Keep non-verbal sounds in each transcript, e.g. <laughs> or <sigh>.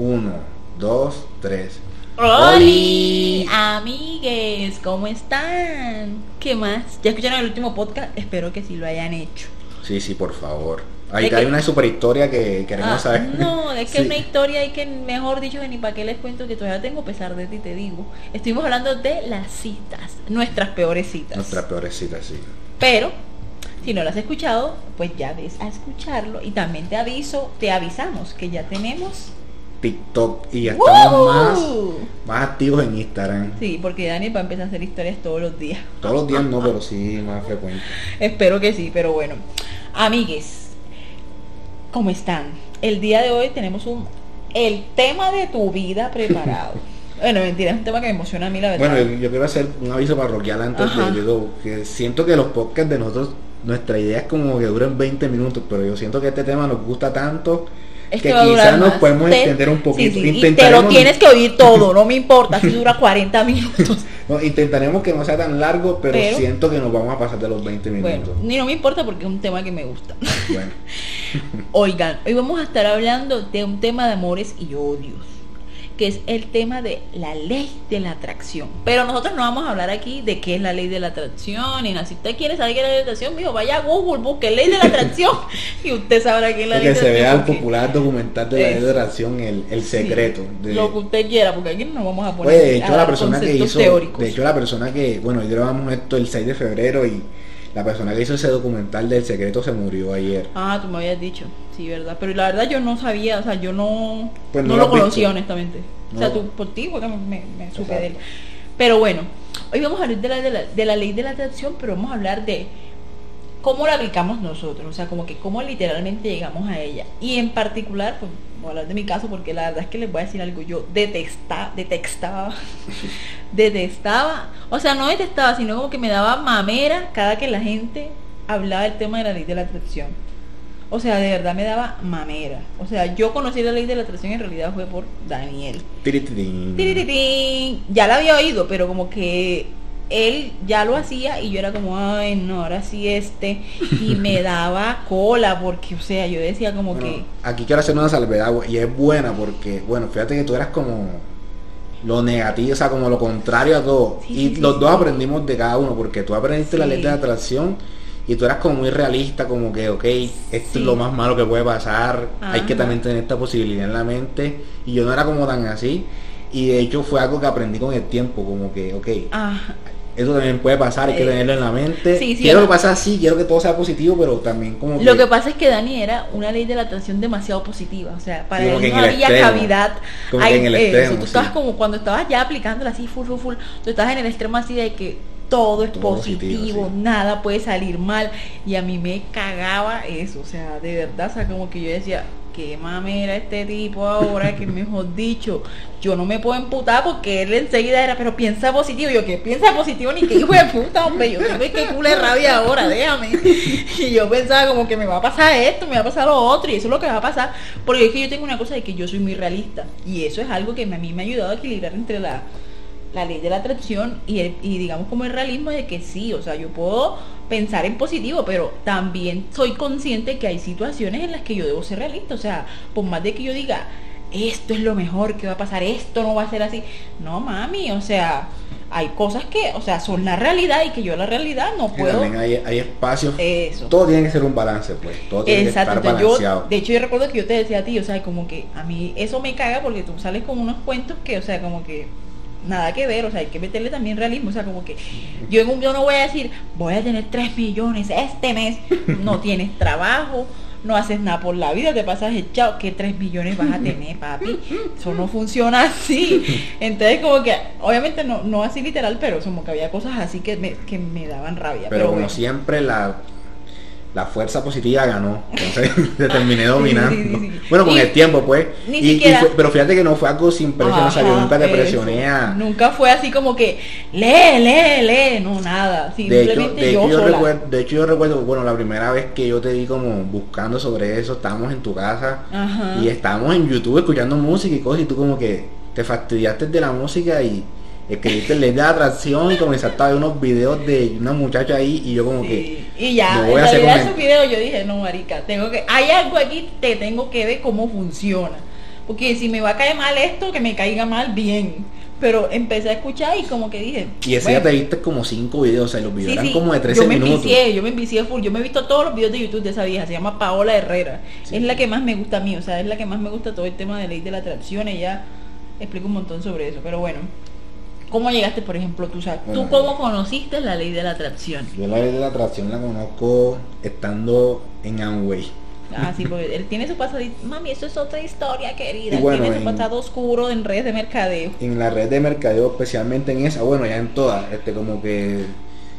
Uno, dos, tres. ¡Holi! Amigues, ¿cómo están? ¿Qué más? ¿Ya escucharon el último podcast? Espero que sí lo hayan hecho. Sí, sí, por favor. Ahí ¿De hay qué? una super historia que queremos Ah, saber. no, es que Sí. es una historia y que mejor dicho que ni para qué les cuento que todavía tengo pesar de ti, te digo. Estuvimos hablando de las citas, nuestras peores citas. Nuestra peorecita, sí. Pero, si no lo has escuchado, pues ya ves a escucharlo. Y también te aviso, te avisamos que ya tenemos... TikTok y ya estamos más, más activos en Instagram. Sí, porque Dani va a empezar a hacer historias todos los días. Todos los días no, pero sí más frecuente. <laughs> Espero que sí, pero bueno. Amigues, ¿cómo están? El día de hoy tenemos un el tema de tu vida preparado. <laughs> bueno, mentira, es un tema que me emociona a mí, la verdad. Bueno, yo, quiero hacer un aviso parroquial antes Ajá. de, que siento que los podcasts de nosotros, nuestra idea es como que duren 20 minutos, pero yo siento que este tema nos gusta tanto Es que va a durar quizás nos más. podemos Te- extender un poquito. Sí, sí, y te Intentaremos- lo tienes que oír todo, <laughs> no me importa si dura 40 minutos. <laughs> no, intentaremos que no sea tan largo, pero, Pero- siento que nos vamos a pasar de los 20 Bueno, minutos. ni no me importa porque es un tema que me gusta. Bueno, <laughs> Oigan, hoy vamos a estar hablando de un tema de amores y odios, que es el tema de la ley de la atracción. Pero nosotros no vamos a hablar aquí de qué es la ley de la atracción, nada. Si usted quiere saber qué es la ley de la atracción, mijo, vaya a Google, busque ley de la atracción <laughs> y usted sabrá qué es la ley que de la se vea el atracción. popular documental de la ley de Eso. oración, el, el Sí, secreto. de- Lo que usted quiera, porque aquí no nos vamos a poner Pues, de hecho a la persona que hizo, teóricos. de hecho la persona que, bueno, hoy grabamos esto el 6 de febrero y la persona que hizo ese documental del secreto se murió ayer. Ah, tú me habías dicho, verdad. Pero la verdad yo no sabía, o sea, yo no, Pues no no lo visto. conocía honestamente. O sea, tú por ti, porque me, supe de él. Pero bueno, hoy vamos a hablar de la, de, la, de la ley de la atracción, pero vamos a hablar de cómo la aplicamos nosotros, o sea, como que cómo literalmente llegamos a ella. Y en particular, pues voy a hablar de mi caso porque la verdad es que les voy a decir algo, yo detestaba, detestaba, <laughs> detestaba, o sea, no detestaba, sino como que me daba mamera cada que la gente hablaba del tema de la ley de la atracción. O sea, de verdad me daba mamera. O sea, yo conocí la ley de la atracción en realidad fue por Daniel. Tiritirín. Tiririrín. Ya la había oído, pero como que él ya lo hacía y yo era como, ay, no, ahora sí este. Y <laughs> me daba cola porque, o sea, yo decía como Bueno, que... aquí quiero hacer una salvedad y es buena porque, bueno, fíjate que tú eras como lo negativo, o sea, como lo contrario a todo. Sí, y sí, sí, los dos aprendimos de cada uno porque tú aprendiste la ley de la atracción y tú eras como muy realista, como que, ok, esto Sí. es lo más malo que puede pasar, hay que Ajá. también tener esta posibilidad en la mente y yo no era como tan así. Y de hecho fue algo que aprendí con el tiempo, como que, ok, Ah, eso también puede pasar, hay que Eh, tenerlo en la mente. sí, sí, quiero que pase así, quiero que todo sea positivo, pero también como lo que pasa es que Dani era una ley de la atracción demasiado positiva. O sea, para él no había extremo. cavidad. Como que Ay, en el eso, extremo, Tú estabas como cuando estabas ya aplicándola así, full, full, full. Tú estabas en el extremo así de que todo es Todo positivo, positivo, sí. nada puede salir mal. Y a mí me cagaba eso. O sea, de verdad, o sea, como que yo decía, qué mamera este tipo ahora, que mejor dicho, yo no me puedo emputar porque él enseguida era, pero piensa positivo. Yo, que piensa positivo ni que hijo de puta, hombre, yo tengo que culo de rabia ahora, déjame. Y yo pensaba como que me va a pasar esto, me va a pasar lo otro, y eso es lo que va a pasar. Porque es que yo tengo una cosa de que yo soy muy realista. Y eso es algo que a mí me ha ayudado a equilibrar entre la, la ley de la atracción y, el- y digamos como el realismo de que sí, o sea, yo puedo pensar en positivo, pero también soy consciente que hay situaciones en las que yo debo ser realista, o sea, por más de que yo diga, esto es lo mejor que va a pasar, esto no va a ser así, no mami, o sea, hay cosas que, o sea, son la realidad y que yo la realidad no puedo... también hay, hay espacios. Eso. Todo tiene que ser un balance, pues. Todo tiene Exacto, que estar entonces yo, balanceado. de hecho yo recuerdo que yo te decía a ti, o sea, como que a mí eso me caga porque tú sales con unos cuentos que, o sea, como que nada que ver, o sea, hay que meterle también realismo, o sea, como que yo en un yo no voy a decir, voy a tener 3 millones este mes, <laughs> no tienes trabajo, no haces nada por la vida, te pasas echado, ¿qué 3 millones vas a tener, papi? Eso no funciona así. Entonces, como que, obviamente no, no así literal, pero como que había cosas así que me, que me daban rabia. Pero, como bueno. siempre, la, la fuerza positiva ganó. Entonces <laughs> te terminé dominando. sí, sí, sí. Bueno, con Y el tiempo, pues. ni Y- y siquiera- fue- pero fíjate que no fue algo sin presión, o sea, yo nunca te presioné a. Nunca fue así como que lee, lee, lee, no nada. De hecho, Simplemente de, yo hecho yo sola. recuerdo, de hecho yo recuerdo, bueno, la primera vez que yo te vi como buscando sobre eso, estábamos en tu casa Ajá. y estábamos en YouTube escuchando música y cosas y tú como que te fastidiaste de la música y escribiste ley de atracción y comenzaste a ver unos videos de una muchacha ahí y yo como que Y ya, no en voy a hacer realidad esos videos yo dije, no marica, tengo que, hay algo aquí, te tengo que ver cómo funciona. Porque si me va a caer mal esto, que me caiga mal, bien. Pero empecé a escuchar y como que dije. Y ese bueno, ya te viste como cinco videos, o sea, los videos sí, eran sí, como de 13 yo me minutos. envicié, yo me envicié full. Yo me he visto todos los videos de YouTube de esa vieja. Se llama Paola Herrera. Es la que más me gusta a mí. O sea, es la que más me gusta todo el tema de ley de la atracción. Ella explica un montón sobre eso. Pero bueno. ¿Cómo llegaste, por ejemplo, tú sabes? Bueno, ¿Tú cómo conociste la ley de la atracción? Yo la ley de la atracción la conozco estando en Amway. Ah, sí, porque él tiene su pasado. Mami, eso es otra historia, querida. Él bueno, tiene su en- pasado oscuro en redes de mercadeo. En la red de mercadeo, especialmente en esa, bueno, ya en todas, este, como que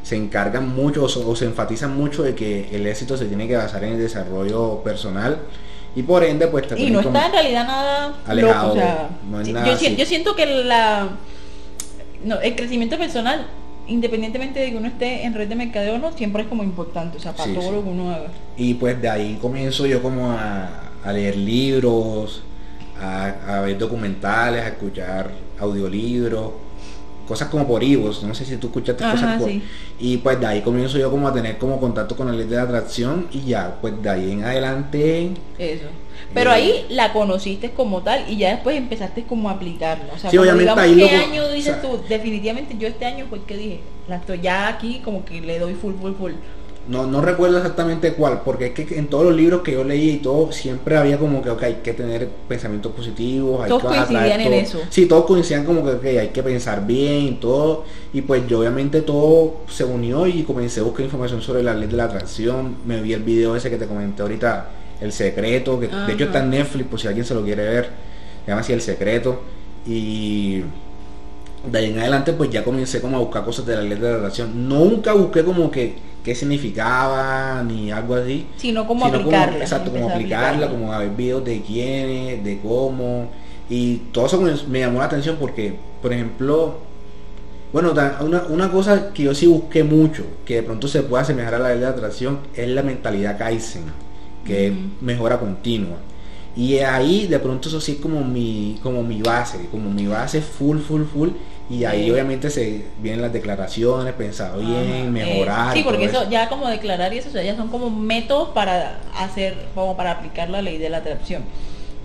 se encargan mucho o se, o se enfatizan mucho de que el éxito se tiene que basar en el desarrollo personal y por ende, pues te Y no está en realidad nada alejado, loco, o sea, no es nada yo, si- así. yo siento que la no, el crecimiento personal, independientemente de que uno esté en red de mercadeo o no, siempre es como importante, o sea, para Sí, todo sí. lo que uno haga. Y pues de ahí comienzo yo como a, a leer libros, a, a ver documentales, a escuchar audiolibros, cosas como por ibos, no sé si tú escuchaste Ajá, cosas por... sí. Y pues de ahí comienzo yo como a tener como contacto con la ley de la atracción y ya, pues de ahí en adelante... Eso. Pero ahí la conociste como tal y ya después empezaste como a aplicarla. O sea, Sí, obviamente digamos, ahí ¿qué lo- año o dices sea- tú? Definitivamente yo este año fue el que dije, la estoy ya aquí como que le doy full, full, full. No, no recuerdo exactamente cuál, porque es que en todos los libros que yo leí y todo, siempre había como que, hay que tener pensamientos positivos, hay Todos que coincidían en todo. eso. Sí, todos coincidían como que, hay que pensar bien y todo. Y pues yo obviamente todo se unió y comencé a buscar información sobre la ley de la atracción. Me vi el video ese que te comenté ahorita, El Secreto, que de hecho Ajá. está en Netflix por si alguien se lo quiere ver. Se llama así El Secreto. Y de ahí en adelante pues ya comencé como a buscar cosas de la ley de la atracción. Nunca busqué como que qué significaba ni algo así. Sino como sino aplicarla. exacto, como empezar a aplicarla, como a ver videos de quiénes, de cómo. Y todo eso me- me llamó la atención porque, por ejemplo, bueno, una, una cosa que yo sí busqué mucho, que de pronto se puede asemejar a la ley de atracción, es la mentalidad Kaizen, que es mejora continua. Y ahí de pronto eso sí es como mi, como mi base, como mi base full, full, full. Y ahí Sí. obviamente se vienen las declaraciones, pensado bien, eh, mejorar. sí, y todo porque eso ya como declarar y eso o sea, ya son como métodos para hacer, como para aplicar la ley de la atracción.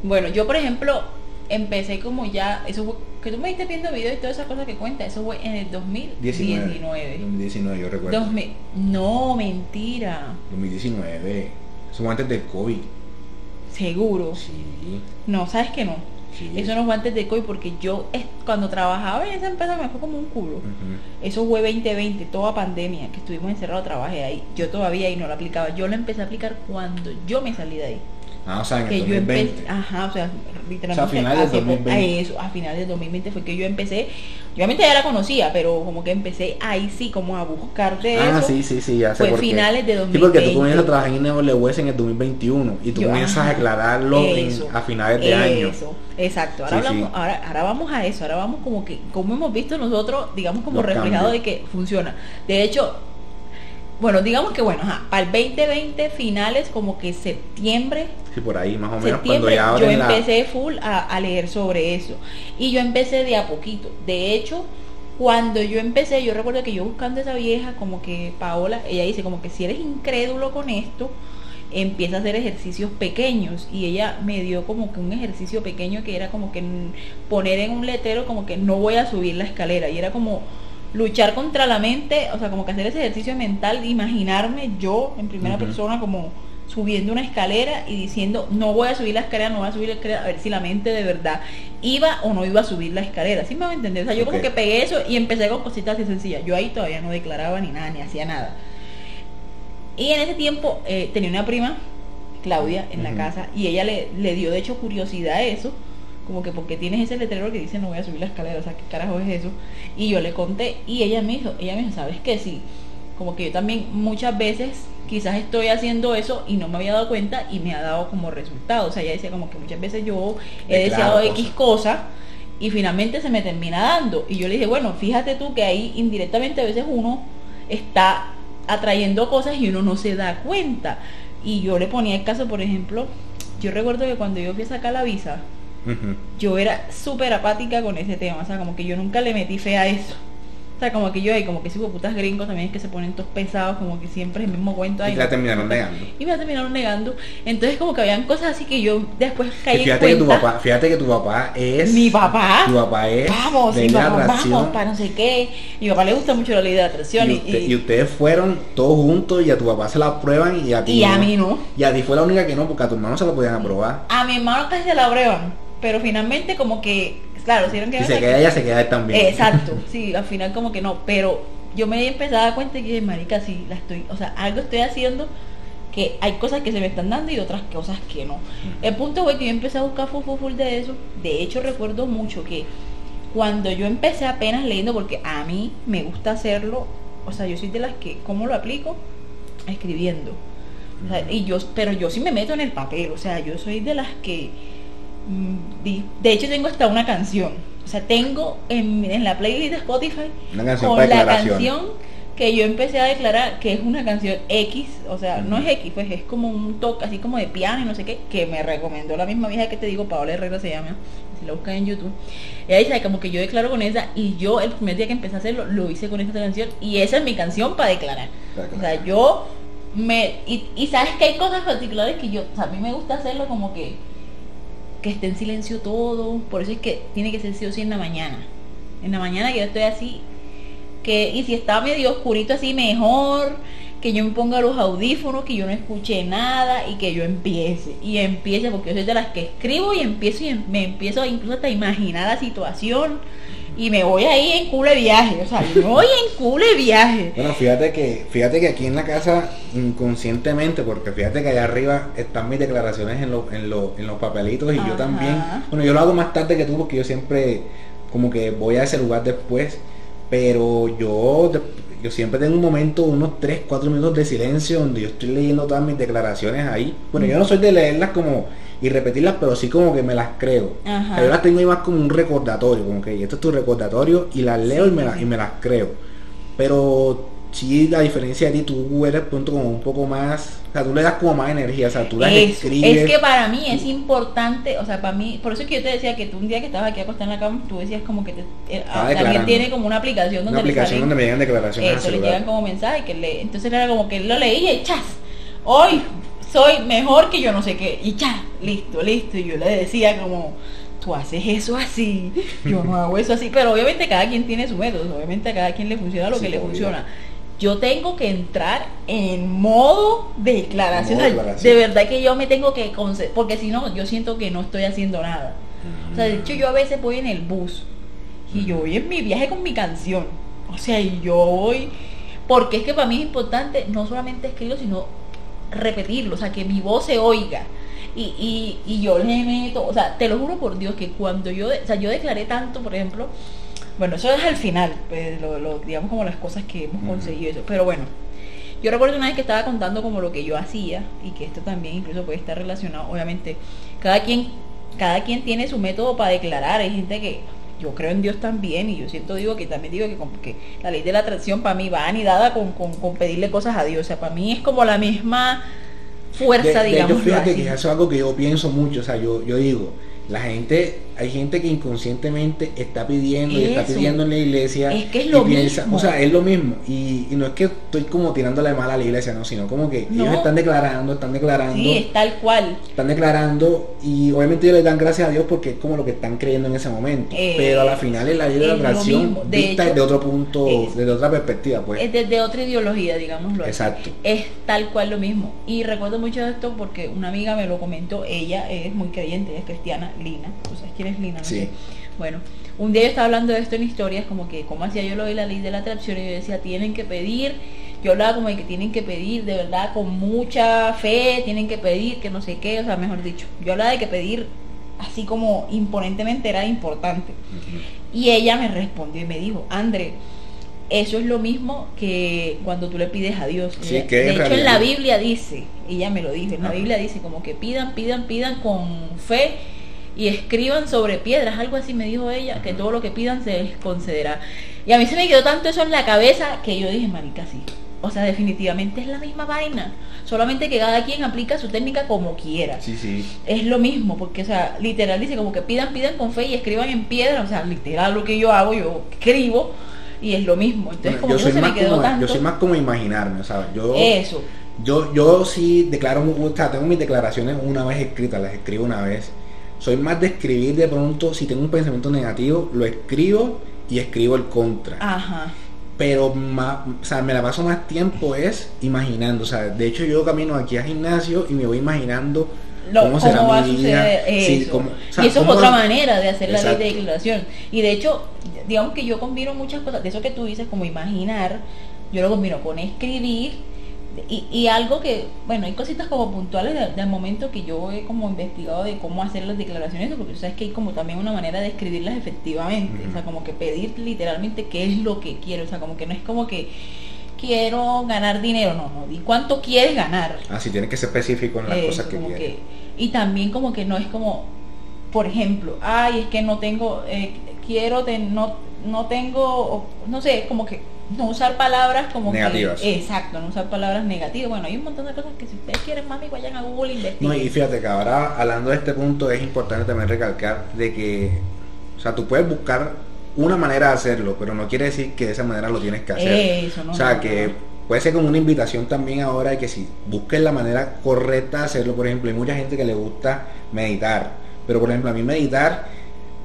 Bueno, yo por ejemplo empecé como ya, eso fue, que tú me diste viendo videos y todas esas cosas que cuenta, eso fue en el 2019. 19. 2019, yo recuerdo. 2000 no, mentira, 2019. Eso fue antes del COVID. seguro. Sí. No, sabes que no. sí. Eso no fue antes de COVID porque yo cuando trabajaba en esa empresa me fue como un culo. Ujú. Eso fue 2020, toda pandemia, que estuvimos encerrados, trabajé ahí. Yo todavía ahí no lo aplicaba. Yo lo empecé a aplicar cuando yo me salí de ahí. Ah, o sea, en el Que yo 2020. empecé, ajá, o sea, literalmente O sea, a finales del hace po- 2020. a eso, a finales del 2020 fue que yo empecé, obviamente ya la conocía, pero como que empecé ahí sí como a buscar de Ah, eso. sí, sí, sí, ya sé fue por qué. finales de Sí, porque tú 2020. comienzas a trabajar en NWS en el 2021 y tú Yo, comienzas ajá, a aclararlo en- a finales de año. Eso, exacto. Ahora, Sí, hablamos, sí. Ahora, ahora vamos a eso, ahora vamos como que, como hemos visto nosotros, digamos como Los reflejado cambios. de que funciona. De hecho, bueno, digamos que bueno, ajá, para el 2020 finales como que septiembre, Sí, por ahí, más o menos, cuando ya yo abren la... empecé full a, a leer sobre eso. Y yo empecé de a poquito. De hecho, cuando yo empecé, yo recuerdo que yo buscando a esa vieja, como que Paola, ella dice como que si eres incrédulo con esto, empieza a hacer ejercicios pequeños. Y ella me dio como que un ejercicio pequeño que era como que poner en un letrero como que no voy a subir la escalera. Y era como luchar contra la mente, o sea, como que hacer ese ejercicio mental, de imaginarme yo en primera persona como subiendo una escalera y diciendo no voy a subir la escalera, no voy a subir la escalera, a ver si la mente de verdad iba o no iba a subir la escalera, ¿sí me va a entender? O sea, yo como que pegué eso y empecé con cositas así sencillas, yo ahí todavía no declaraba ni nada, ni hacía nada. Y en ese tiempo eh, tenía una prima, Claudia, en la casa y ella le, le dio de hecho curiosidad a eso, como que porque tienes ese letrero que dice no voy a subir la escalera, o sea, ¿qué carajo es eso? Y yo le conté y ella me dijo, ella me dijo, ¿sabes qué? Sí, como que yo también muchas veces quizás estoy haciendo eso y no me había dado cuenta y me ha dado como resultado. O sea, ella decía como que muchas veces yo he deseado. X cosa y finalmente se me termina dando. Y yo le dije, bueno, fíjate tú que ahí indirectamente a veces uno está atrayendo cosas y uno no se da cuenta. Y yo le ponía el caso, por ejemplo, yo recuerdo que cuando yo fui a sacar la visa, Yo era súper apática con ese tema, o sea, como que yo nunca le metí fe a eso. O sea, como que yo, y como que ese putas gringos también es que se ponen todos pesados, como que siempre es el mismo cuento ahí. Y la terminaron negando. Y me la terminaron negando. Entonces como que habían cosas así que yo después caí Y en fíjate que tu cuenta. papá, fíjate que tu papá es. Mi papá. Tu papá es. Vamos, de atracción. vamos, para no sé qué. Mi papá le gusta mucho la ley de la atracción. Y, Y, usted- y- y ustedes fueron todos juntos y a tu papá se la aprueban y a ti y a mí no. Y a ti fue la única que no, porque a tu hermano se la podían aprobar. A mi hermano casi se la prueban. Pero finalmente como que, claro, hicieron que... Si se queda ella, se queda él también. Exacto, <laughs> sí, al final como que no, pero yo me empecé a dar cuenta que, marica, sí, la estoy, o sea, algo estoy haciendo que hay cosas que se me están dando y otras cosas que no. El punto fue que yo empecé a buscar full, full, full de eso. De hecho, recuerdo mucho que cuando yo empecé apenas leyendo, porque a mí me gusta hacerlo, o sea, yo soy de las que, ¿cómo lo aplico? Escribiendo. O sea, y yo, pero yo sí me meto en el papel, o sea, yo soy de las que, mm, de hecho tengo hasta una canción, o sea, tengo en, en la playlist de Spotify con la canción que yo empecé a declarar que es una canción X, o sea, no es X, pues es como un toque así como de piano y no sé qué, que me recomendó la misma vieja que te digo, Paola Herrera se llama, si la buscan en YouTube. Ella dice como que yo declaro con esa y yo el primer día que empecé a hacerlo lo hice con esta canción y esa es mi canción para declarar. Para O sea, yo me y, y sabes que hay cosas particulares que yo, o sea, a mí me gusta hacerlo como que que esté en silencio todo, por eso es que tiene que ser sí o sí en la mañana. En la mañana yo estoy así que y si está medio oscurito así mejor que yo me ponga los audífonos que yo no escuche nada y que yo empiece. Y empiece porque yo soy de las que escribo y empiezo y em- me empiezo incluso hasta imaginar la situación y me voy ahí en culo de viaje o sea me voy en culo de viaje Bueno, fíjate que, fíjate que aquí en la casa, inconscientemente, porque fíjate que allá arriba están mis declaraciones en, los en, los en los papelitos y yo también. Bueno, yo lo hago más tarde que tú porque yo siempre como que voy a ese lugar después, pero yo, yo siempre tengo un momento, unos 3, 4 minutos de silencio donde yo estoy leyendo todas mis declaraciones ahí. Bueno, yo no soy de leerlas como y repetirlas, pero sí como que me las creo. Ajá. O sea, yo las tengo ahí más como un recordatorio, como que esto es tu recordatorio y las leo y, me las, y me las creo. Pero sí, a diferencia de ti, tú eres punto como un poco más, o sea, tú le das como más energía, o sea, tú las Eso, escribes. Es que para mí es importante, o sea, para mí, por eso es que yo te decía que tú un día que estabas aquí acostada en la cama, tú decías como que te, eh, ah, también tiene como una aplicación donde una aplicación salen- donde me llegan declaraciones eso le llegan como mensaje que le, entonces era como que él lo leía y chas, hoy soy mejor que yo no sé qué, y chas, listo, listo, y yo le decía como tú haces eso así, yo no hago eso así, pero obviamente cada quien tiene su método, obviamente a cada quien le funciona lo Sí, que le obvio. funciona. Yo tengo que entrar en modo declaración. Modo o sea, declaración. de verdad que yo me tengo que porque si no, yo siento que no estoy haciendo nada. O sea, de hecho yo a veces voy en el bus y yo voy en mi viaje con mi canción. O sea, y yo voy, porque es que para mí es importante no solamente escribirlo, sino repetirlo, o sea, que mi voz se oiga. Y, y, y yo le meto, o sea, te lo juro por Dios que cuando yo, o sea, yo declaré tanto, por ejemplo, bueno, eso es al final, pues, lo, lo- digamos como las cosas que hemos conseguido, eso. pero bueno, yo recuerdo una vez que estaba contando como lo que yo hacía y que esto también incluso puede estar relacionado, obviamente, cada quien, cada quien tiene su método para declarar, hay gente que yo creo en Dios también y yo siento digo que también digo que, que la ley de la atracción para mí va anidada con, con, con pedirle cosas a Dios, o sea, para mí es como la misma fuerza, de, de hecho, digamos. fíjate que eso es algo que yo pienso mucho, o sea, yo, yo digo, la gente, hay gente que inconscientemente está pidiendo y está pidiendo en la iglesia. Es que es lo piensa- mismo. O sea, es lo mismo. Y, y no es que estoy como tirándole mal a la iglesia, no, sino como que No. ellos están declarando, están declarando, Sí, es tal cual. están declarando y obviamente ellos le dan gracias a Dios porque es como lo que están creyendo en ese momento. Eh, Pero a la final es la ley de la atracción. De vista hecho, desde otro punto, es- desde otra perspectiva, pues. Es desde otra ideología, digámoslo. Exacto. es tal cual lo mismo. Y recuerdo mucho de esto porque una amiga me lo comentó, ella es muy creyente, es cristiana, Lina. ¿Tú Lina? No Sí. Bueno, un día yo estaba hablando de esto en historias, como que cómo hacía yo lo de la ley de la atracción y yo decía, tienen que pedir, yo hablaba como de que tienen que pedir de verdad con mucha fe, tienen que pedir que no sé qué, o sea, mejor dicho, yo hablaba de que pedir así como imponentemente era importante. Y ella me respondió y me dijo, André, eso es lo mismo que cuando tú le pides a Dios. Sí, que de hecho, en la Biblia dice, ella me lo dijo, en la. Biblia dice como que pidan, pidan, pidan con fe y escriban sobre piedras, algo así me dijo ella, que todo lo que pidan se les concederá. Y a mí se me quedó tanto eso en la cabeza que yo dije, marica, sí. O sea, definitivamente es la misma vaina. Solamente que cada quien aplica su técnica como quiera Sí, sí. es lo mismo, porque, o sea, literal dice como que pidan, pidan con fe y escriban en piedra, o sea, literal lo que yo hago, yo escribo y es lo mismo. Entonces, como yo, soy se me más quedó como, tanto. yo soy más como imaginarme, ¿sabes? Yo, Eso. yo, yo sí declaro, o sea, tengo mis declaraciones una vez escritas, las escribo una vez. Soy más de escribir de pronto, si tengo un pensamiento negativo, lo escribo y escribo el contra. Ajá. pero más, o sea, me la paso más tiempo es imaginando, o sea, de hecho yo camino aquí al gimnasio y me voy imaginando Lo- cómo será va mi vida, sí, eso. cómo- o sea, y eso es cómo otra va- manera de hacer la ley de declaración. Y de hecho, digamos que yo combino muchas cosas, de eso que tú dices, como imaginar, yo lo combino con escribir y, y algo que, bueno, hay cositas como puntuales de- del momento que yo he como investigado de cómo hacer las declaraciones, porque tú sabes que hay como también una manera de escribirlas efectivamente, o sea, como que pedir literalmente qué es lo que quiero, o sea, como que no es como que quiero ganar dinero, no, no, di cuánto quieres ganar. Así tiene que ser específico en las Eso, cosas que como quiere. que- y también como que no es como, por ejemplo, ay, es que no tengo, eh, quiero, ten- no, no tengo, no sé, como que no usar palabras como Negativas. que, exacto, no usar palabras negativas. Bueno, hay un montón de cosas que si ustedes quieren, mami, vayan a Google e investiguen. No, y fíjate que ahora hablando de este punto es importante también recalcar de que, o sea, tú puedes buscar una manera de hacerlo, pero no quiere decir que de esa manera lo tienes que hacer. Eso, no, o sea, no, que no. puede ser como una invitación también ahora de que si busques la manera correcta de hacerlo, por ejemplo, hay mucha gente que le gusta meditar, pero por ejemplo, a mí meditar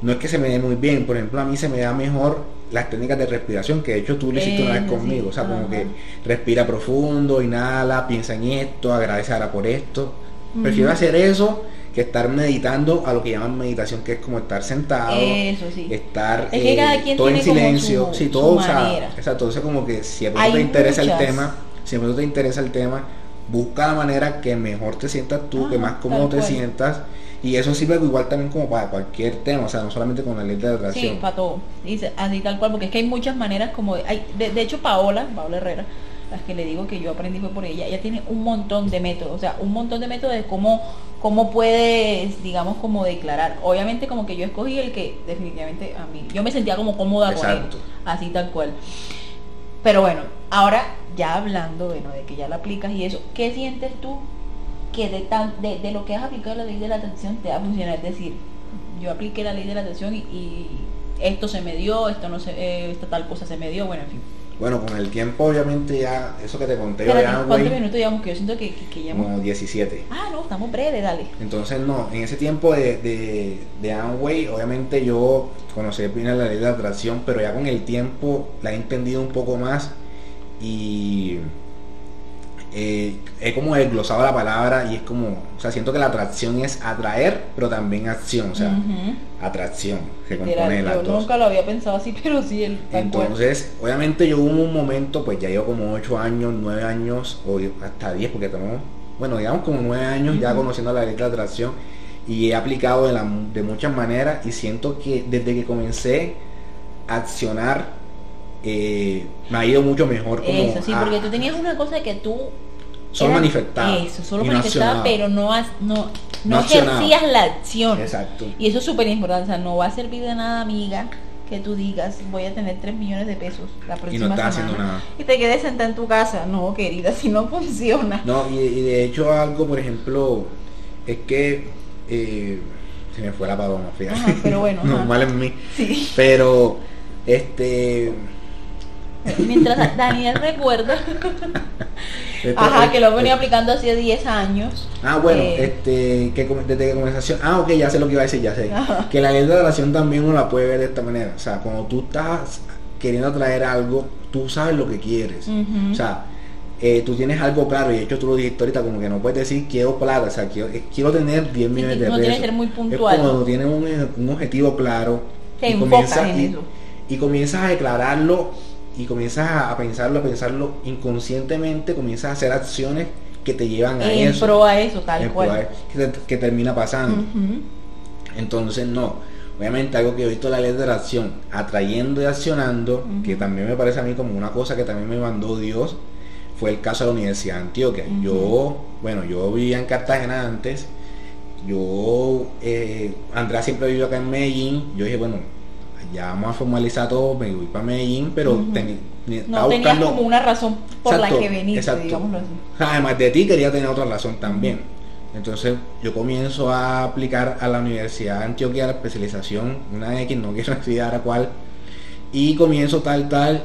no es que se me dé muy bien, por ejemplo, a mí se me da mejor las técnicas de respiración, que de hecho tú lo hiciste una vez conmigo, sí, o sea, como ajá. que respira profundo, inhala, piensa en esto, agradece ahora por esto. Prefiero hacer eso que estar meditando a lo que llaman meditación, que es como estar sentado, Eso sí. estar Es que eh, cada quien todo en tiene silencio, su- sí, todo, o sea, entonces como que si Hay te interesa muchas. el tema, si pronto te interesa el tema, busca la manera que mejor te sientas tú, que Ajá, más cómodo te cual. sientas, y eso sirve igual también como para cualquier tema, o sea, no solamente con la ley de Sí, atracción. para todo. Dice, así tal cual, porque es que hay muchas maneras como... de- Hay, de, de hecho, Paola, Paola Herrera, las que le digo que yo aprendí fue por ella, ella tiene un montón de métodos, o sea, un montón de métodos de cómo, cómo puedes, digamos, como declarar. Obviamente como que yo escogí el que definitivamente a mí, yo me sentía como cómoda con él, así tal cual. Pero bueno, ahora ya hablando, bueno, de que ya la aplicas y eso, ¿qué sientes tú que de, tan, de, de lo que has aplicado la ley de la atención te va a funcionar? Es decir, yo apliqué la ley de la atención y, y esto se me dio, esto no se, eh, esta tal cosa se me dio, bueno, en fin. Bueno, con el tiempo obviamente ya, eso que te conté Espérate, ya, ¿cuántos minutos llevamos? Que yo siento que, que, que como 17. Ah, no, estamos breves, dale. Entonces, no, en ese tiempo de, de, de Amway, obviamente yo conocí bien la ley de atracción, pero ya con el tiempo la he entendido un poco más y eh, he como desglosado la palabra y es como, o sea, siento que la atracción es atraer, pero también acción, o sea, atracción, se compone de las yo dos. nunca lo había pensado así, <laughs> pero sí, el cual. Entonces, obviamente yo hubo un momento, pues ya llevo como 8 años, 9 años, o hasta 10, porque tenemos, bueno, digamos como 9 años ya conociendo la ley de atracción y he aplicado de, la- de muchas maneras y siento que desde que comencé a accionar eh, me ha ido mucho mejor como Eso, sí, a- porque tú tenías una cosa que tú... solo manifestaba Eso, solo y no manifestaba, pero no, has- no, no, No accionaba. ejercías la acción. exacto Y eso es súper importante, o sea, no va a servir de nada, amiga, que tú digas, voy a tener 3 millones de pesos la y próxima no estás semana. haciendo nada Y te quedes sentada en tu casa. No, querida, si no funciona. no y, y de hecho algo por ejemplo es que eh, se me fue la paloma fíjate Ajá, pero bueno, <laughs> normal en mí Sí. pero este <laughs> Mientras Daniel recuerda, <laughs> ajá, que lo he venido aplicando hace 10 años. Ah, bueno, Eh, este, que desde que conversación, ah, ok, ya sé lo que iba a decir, ya sé. Ajá. Que la ley de atracción también uno la puede ver de esta manera. O sea, cuando tú estás queriendo atraer algo, tú sabes lo que quieres. O sea, eh, tú tienes algo claro, y de hecho tú lo dijiste ahorita, como que no puedes decir quiero plata, o sea, quiero, quiero tener 10 millones de no pesos. tiene que ser muy Es puntual. cuando tienes un, un objetivo claro Te y, comienzas, en y, eso. y comienzas a declararlo y comienzas a, pensarlo, a pensarlo inconscientemente, comienzas a hacer acciones que te llevan a En eso pro a eso, tal cual. que, te- que termina pasando. Entonces, no. Obviamente, algo que he visto la ley de la acción, atrayendo y accionando, que también me parece a mí como una cosa que también me mandó Dios, fue el caso de la Universidad de Antioquia. Yo, bueno, yo vivía en Cartagena antes. Yo, eh, Andrea siempre vivió acá en Medellín. Yo dije, bueno, ya vamos a formalizar todo, me voy para Medellín, pero ni- No tenías buscando- como una razón por Exacto, la que veniste, digámoslo así. Además de ti quería tener otra razón también. Entonces yo comienzo a aplicar a la Universidad de Antioquia la especialización, una X, no quiero <laughs> decir ahora cuál. Y comienzo tal, tal,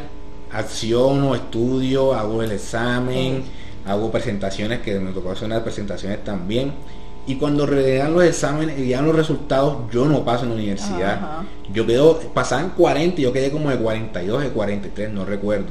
acciono, estudio, hago el examen, hago presentaciones, que me tocó hacer unas presentaciones también. Y cuando dan los exámenes y dan los resultados, yo no paso en la universidad. Ajá. Yo quedo, pasaban 40 y yo quedé como de 42, de 43, no recuerdo.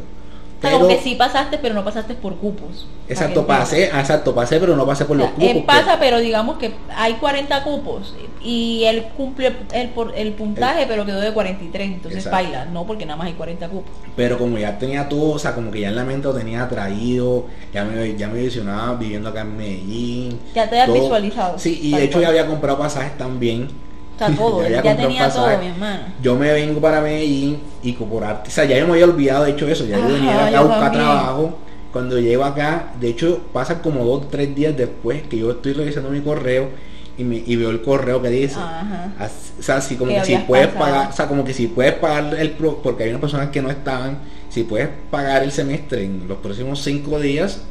O sea, como que sí pasaste, pero no pasaste por cupos. Exacto, pasé, exacto, pasé, pero no pasé por O los cupos. él pasa, pero digamos que hay 40 cupos y él cumple el, por- el puntaje, pero quedó de 43, entonces Exacto. baila, no porque nada más hay 40 cupos. Pero como ya tenía todo, o sea, como que ya en la mente lo tenía atraído, ya me, ya me visionaba viviendo acá en Medellín. Ya te todo. visualizado. Sí, y de hecho ya había comprado pasajes también. Todo, ya tenía todo, mi hermano. Yo me vengo para Medellín y por arte, o sea, ya yo me había olvidado de hecho eso, ya yo venía acá yo a buscar también. trabajo. Cuando llego acá, de hecho pasa como dos, tres días después que yo estoy revisando mi correo y, me, y veo el correo que dice, Ajá. As- O sea, si como Que si puedes pasado. pagar, o sea, como que si puedes pagar el pro, porque hay unas personas que no estaban, si puedes pagar el semestre en los próximos cinco días,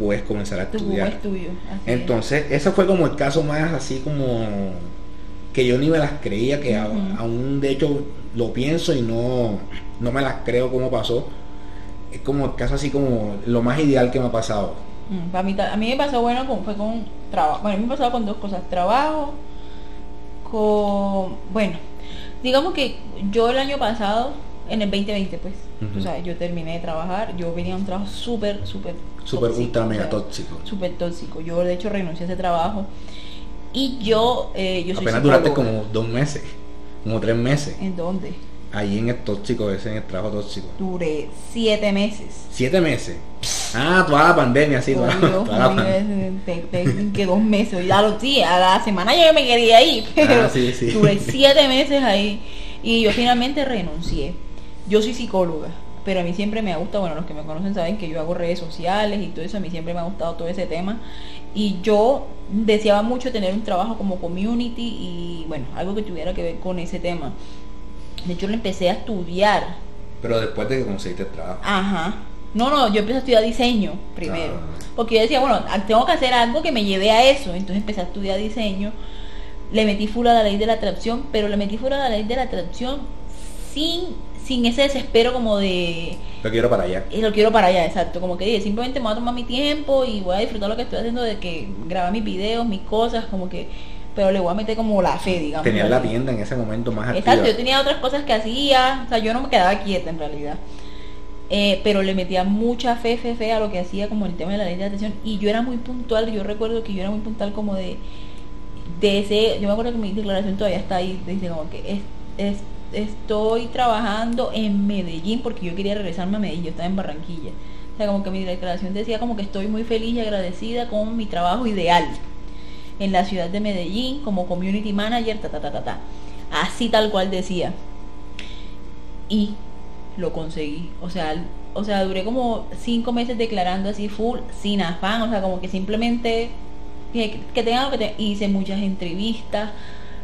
puedes comenzar a estudiar. tuyo. así. Entonces, ese fue como el caso más así como que yo ni me las creía, que a- aún de hecho lo pienso y no, no me las creo cómo pasó. Es como el caso así como lo más ideal que me ha pasado. Mm, para mí, a mí me pasó bueno con, fue con trabajo. Bueno, a mí me pasó con dos cosas. Trabajo, con... Bueno, digamos que yo el año pasado, en el 2020 pues, o sea, yo terminé de trabajar, yo venía a un trabajo súper, súper... Súper ultra o mega sea, tóxico. Súper tóxico. Yo de hecho renuncié a ese trabajo. Y yo, eh, yo soy Apenas duraste como dos meses, como tres meses. ¿En dónde? Ahí en el tóxico, ese en el trabajo tóxico. Duré siete meses. Siete meses. Ah, toda la pandemia, sí, toda, Ay, Dios toda la mío, pandemia. te- te- que dos meses. Ya lo sí, a la semana yo me quería ir, <laughs> pero Ah, sí, sí. duré siete meses ahí y yo finalmente renuncié. Yo soy psicóloga, pero a mí siempre me ha gustado, bueno, los que me conocen saben que yo hago redes sociales y todo eso, a mí siempre me ha gustado todo ese tema. Y yo deseaba mucho tener un trabajo como community y bueno, algo que tuviera que ver con ese tema. De hecho, lo empecé a estudiar. Pero después de que conseguiste el trabajo. Ajá. No, no, yo empecé a estudiar diseño primero. Ah. Porque yo decía, bueno, tengo que hacer algo que me lleve a eso. Entonces empecé a estudiar diseño. Le metí full a la ley de la atracción, pero le metí full a la ley de la atracción sin, sin ese desespero como de Lo quiero para allá. y lo quiero para allá, exacto. Como que dije, simplemente me voy a tomar mi tiempo y voy a disfrutar lo que estoy haciendo de que grabar mis videos, mis cosas, como que, pero le voy a meter como la fe, digamos. Tenías la tienda en ese momento más activa. Exacto, yo tenía otras cosas que hacía, o sea, yo no me quedaba quieta en realidad. Eh, pero le metía mucha fe, fe, fe a lo que hacía como el tema de la ley de atención. Y yo era muy puntual, yo recuerdo que yo era muy puntual como de, de ese, yo me acuerdo que mi declaración todavía está ahí, dice como que es, es- estoy trabajando en Medellín porque yo quería regresarme a Medellín, yo estaba en Barranquilla. O sea, como que mi declaración decía como que estoy muy feliz y agradecida con mi trabajo ideal en la ciudad de Medellín como community manager, ta, ta, ta, ta, ta. Así tal cual decía. Y lo conseguí. O sea, o sea, duré como cinco meses declarando así full, sin afán, o sea, como que simplemente que, tenga que te- hice muchas entrevistas,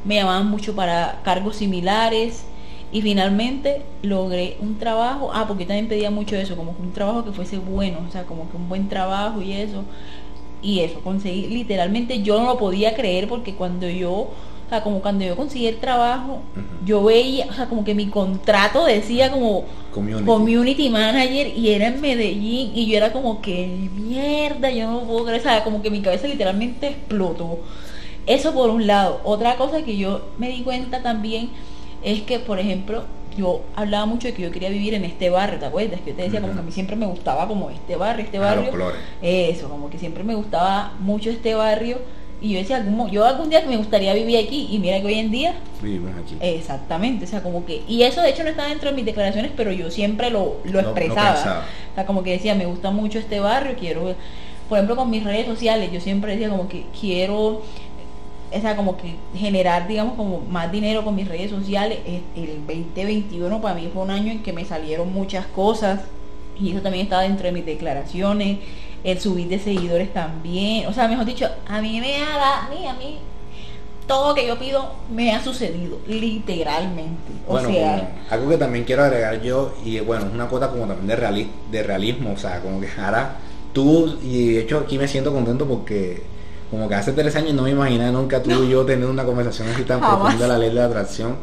me llamaban mucho para cargos similares y finalmente logré un trabajo, ah, porque también pedía mucho eso, como que un trabajo que fuese bueno, o sea, como que un buen trabajo y eso. Y eso, conseguí, literalmente yo no lo podía creer porque cuando yo, o sea, como cuando yo conseguí el trabajo, yo veía, o sea, como que mi contrato decía como Community. community manager y era en Medellín y yo era como que mierda, yo no puedo creer, o sea, como que mi cabeza literalmente explotó. Eso por un lado. Otra cosa que yo me di cuenta también es que, por ejemplo, yo hablaba mucho de que yo quería vivir en este barrio, ¿te acuerdas? Que yo te decía como que a mí siempre me gustaba como este barrio, este Ah, los barrio. Eso, como que siempre me gustaba mucho este barrio y yo decía, algún, yo algún día me gustaría vivir aquí y mira que hoy en día Vivimos aquí. Exactamente, o sea, como que, y eso de hecho no estaba dentro de mis declaraciones, pero yo siempre lo, lo No- no expresaba. o sea, como que decía, me gusta mucho este barrio, quiero, por ejemplo, con mis redes sociales, yo siempre decía como que quiero, o sea, como que generar, digamos, como más dinero con mis redes sociales. El el 2021 para mí fue un año en que me salieron muchas cosas y eso también estaba dentro de mis declaraciones, el subir de seguidores también, o sea, mejor dicho, a mí me ha dado, a mí, a mí, todo lo que yo pido me ha sucedido, literalmente. O bueno, sea, algo que también quiero agregar yo, y bueno, es una cuota como también de, reali- de realismo, o sea, como que ahora tú, y de hecho aquí me siento contento porque como que hace tres años no me imaginé nunca tú y yo tener una conversación así tan Jamás. profunda de la ley de la atracción,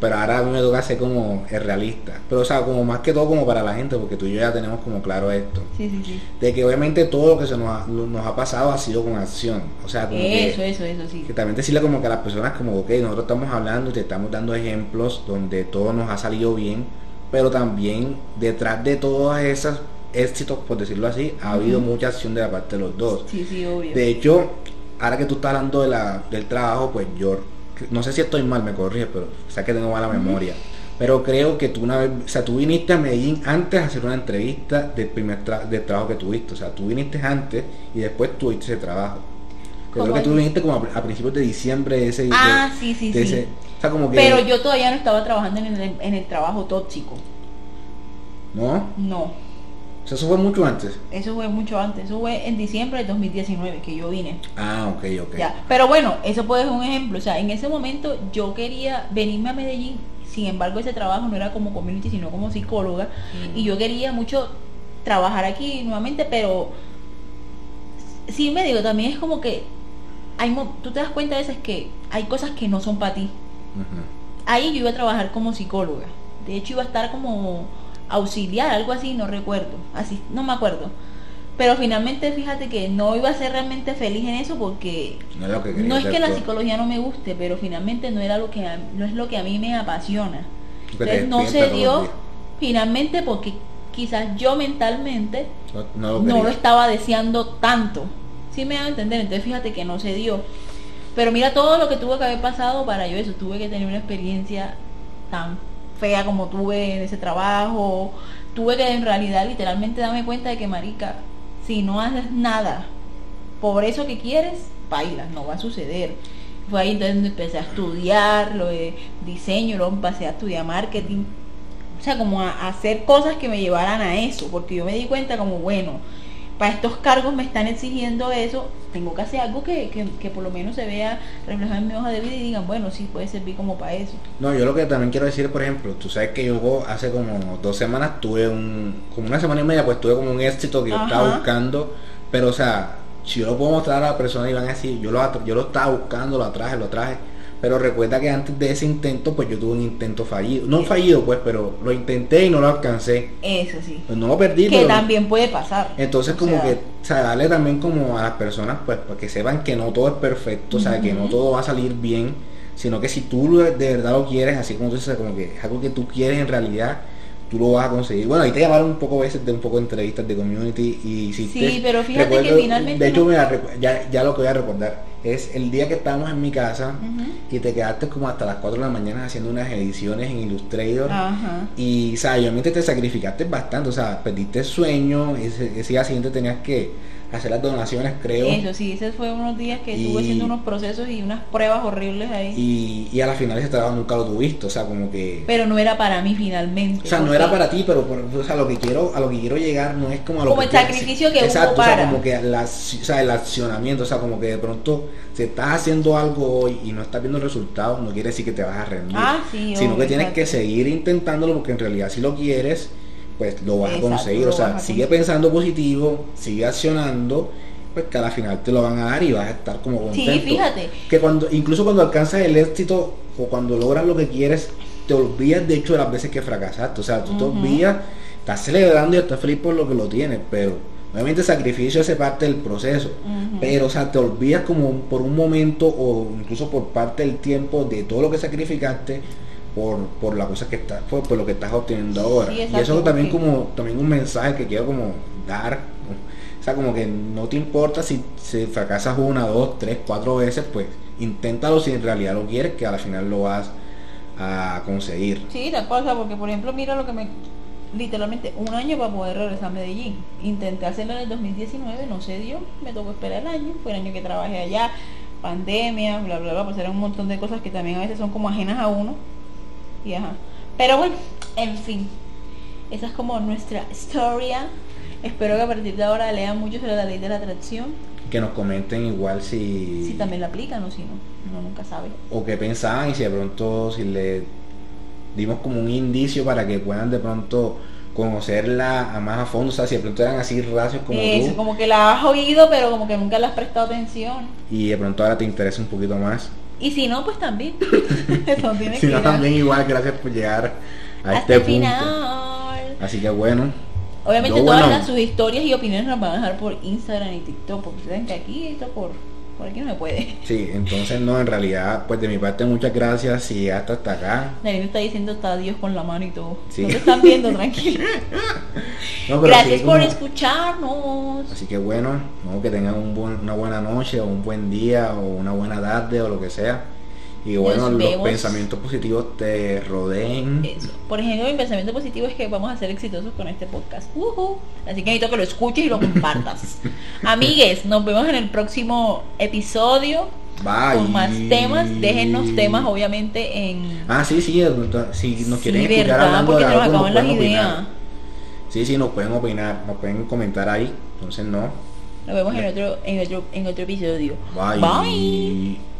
pero ahora a mí me toca ser como el realista. Pero o sea, como más que todo como para la gente, porque tú y yo ya tenemos como claro esto. Sí, sí, sí. De que obviamente todo lo que se nos ha, lo- nos ha pasado ha sido con acción. O sea, como que- Eso, eso, eso, sí. que también decirle como que a las personas como, ok, nosotros estamos hablando y te estamos dando ejemplos donde todo nos ha salido bien, pero también detrás de todos esos éxitos, por decirlo así, ha habido mucha acción de la parte de los dos. Sí, sí, obvio. De hecho, ahora que tú estás hablando de la, del trabajo, pues yo, no sé si estoy mal, me corrige, pero sé que tengo mala memoria. Pero creo que tú una vez, o sea, tú viniste a Medellín antes de hacer una entrevista del primer tra- del trabajo que tuviste. O sea, tú viniste antes y después tuviste ese trabajo. Creo ¿Cómo que tú viniste como a, a principios de diciembre de ese. de- Ah, sí, sí, de sí. ese- o sea, como que. Pero yo todavía no estaba trabajando en el, en el trabajo tóxico. No, No, o sea, eso fue mucho antes. eso fue mucho antes. Eso fue en diciembre del 2019 que yo vine. Ah, ok, ok. Ya. Pero bueno, eso puede ser un ejemplo. O sea, en ese momento yo quería venirme a Medellín. Sin embargo, ese trabajo no era como community, sino como psicóloga. Mm. Y yo quería mucho trabajar aquí nuevamente, pero sí me digo, también es como que hay, mo- tú te das cuenta a veces que hay cosas que no son para ti. Ahí yo iba a trabajar como psicóloga. De hecho, iba a estar como auxiliar, algo así, no recuerdo. Así, no me acuerdo. Pero finalmente, fíjate que no iba a ser realmente feliz en eso porque No es que quería no es hacer que la psicología no me guste, pero finalmente no era lo que a- no es lo que a mí me apasiona. Entonces no se dio finalmente porque quizás yo mentalmente No, no lo no lo quería. estaba deseando tanto. Sí me da a entender, entonces fíjate que no se dio. Pero mira todo lo que tuvo que haber pasado para yo eso. Tuve que tener una experiencia tan fea como tuve en ese trabajo. Tuve que en realidad literalmente darme cuenta de que, marica, si no haces nada por eso que quieres, bailas, no va a suceder. Fue ahí entonces donde empecé a estudiar lo de diseño, luego empecé a estudiar marketing. O sea, como a hacer cosas que me llevaran a eso, porque yo me di cuenta como, bueno, para estos cargos me están exigiendo eso, tengo que hacer algo que, que, que por lo menos se vea reflejado en mi hoja de vida y digan, bueno, sí, puede servir como para eso. No, yo lo que también quiero decir, por ejemplo, tú sabes que yo hace como dos semanas tuve un, como una semana y media, pues tuve como un éxito que yo estaba buscando, pero o sea, si yo lo puedo mostrar a la persona y van a decir, yo lo, yo lo estaba buscando, lo traje, lo traje, pero recuerda que antes de ese intento, pues yo tuve un intento fallido, no fallido pues, pero lo intenté y no lo alcancé, Eso sí. pues no lo perdí, Que pero- también puede pasar. entonces O como sea, que, o sea, darle también como a las personas, pues, para que sepan que no todo es perfecto, o sea, que no todo va a salir bien, sino que si tú de verdad lo quieres, así como tú dices, como que es algo que tú quieres en realidad, tú lo vas a conseguir. Bueno, ahí te llamaron un poco veces de un poco de entrevistas de community y hiciste... Sí, pero fíjate que finalmente De hecho, no- mira, ya, ya lo que voy a recordar, es el día que estábamos en mi casa y te quedaste como hasta las 4 de la mañana haciendo unas ediciones en Illustrator. Y, o sea, obviamente te sacrificaste bastante, o sea, perdiste sueño, ese, ese día siguiente tenías que hacer las donaciones, creo. Eso sí, ese fue unos días que estuve Y- haciendo unos procesos y unas pruebas horribles ahí. Y, y a la final ese trabajo nunca lo tuviste, o sea, como que... pero no era para mí finalmente. O sea, no era para ti, pero por, o sea, lo que quiero, a lo que quiero llegar no es como a lo Como que el quieres- sacrificio que Exacto, o sea, como que la, o sea, el accionamiento, o sea, como que de pronto si estás haciendo algo hoy y no estás viendo resultados, no quiere decir que te vas a rendir. Ah, sí, sino obvio, que tienes exacto. que seguir intentándolo porque en realidad si lo quieres, pues lo vas Exacto, a conseguir. O sea, sigue pensando positivo, sigue accionando, pues que a la final te lo van a dar y vas a estar como contento. Sí, fíjate. Que cuando, incluso cuando alcanzas el éxito o cuando logras lo que quieres, te olvidas de hecho de las veces que fracasaste. O sea, tú te olvidas, estás celebrando y estás feliz por lo que lo tienes, pero obviamente sacrificio hace parte del proceso. Pero, o sea, te olvidas como por un momento o incluso por parte del tiempo de todo lo que sacrificaste por, por la cosa que estás, por, por lo que estás obteniendo ahora. Sí, y eso también como, también un mensaje que quiero como dar. O sea, como que no te importa si, si fracasas una, dos, tres, cuatro veces, pues inténtalo si en realidad lo quieres, que al final lo vas a conseguir. Sí, tal cual, o sea, porque por ejemplo, mira lo que me. Literalmente un año para poder regresar a Medellín. Intenté hacerlo en el 2019, no se dio, me tocó esperar el año. Fue el año que trabajé allá, pandemia, bla, bla, bla, pues eran un montón de cosas que también a veces son como ajenas a uno. Y ajá. Pero bueno, en fin, esa es como nuestra historia. Espero que a partir de ahora lean mucho sobre la ley de la atracción. Que nos comenten igual si, Si también la aplican o si no, uno nunca sabe. o qué pensaban y si de pronto si le dimos como un indicio para que puedan de pronto conocerla a más a fondo, o sea, si de pronto eran así racios como Eso, tú como que la has oído, pero como que nunca le has prestado atención. y de pronto ahora te interesa un poquito más Y si no, pues también. <laughs> Tiene Si que no, ir también igual, gracias por llegar a hasta este el punto. final. Así que bueno, Obviamente todas bueno. las, sus historias y opiniones las van a dejar por Instagram y TikTok, porque saben que aquí esto por, por aquí no se puede. sí, entonces no, en realidad, pues de mi parte muchas gracias si hasta hasta acá. Daniel está diciendo está Dios con la mano y todo. Sí. No te están viendo, tranquilo. <laughs> No, Gracias sí, por como- escucharnos. Así que bueno, ¿no? que tengan un buen- una buena noche o un buen día o una buena tarde o lo que sea. Y bueno, los vemos. pensamientos positivos te rodeen. Eso. Por ejemplo, mi pensamiento positivo es que vamos a ser exitosos con este podcast. Ujú. Así que necesito que lo escuches y lo compartas. <laughs> Amigues, nos vemos en el próximo episodio Bye. con más temas. Déjennos temas, obviamente, en... Ah, sí, sí, si nos quieren Sí, escuchar verdad, hablando de nos algo, nos pueden ideas. opinar. Sí, sí, nos pueden opinar, nos pueden comentar ahí. Entonces no. Nos vemos en otro, en otro, en otro episodio. Bye. Bye.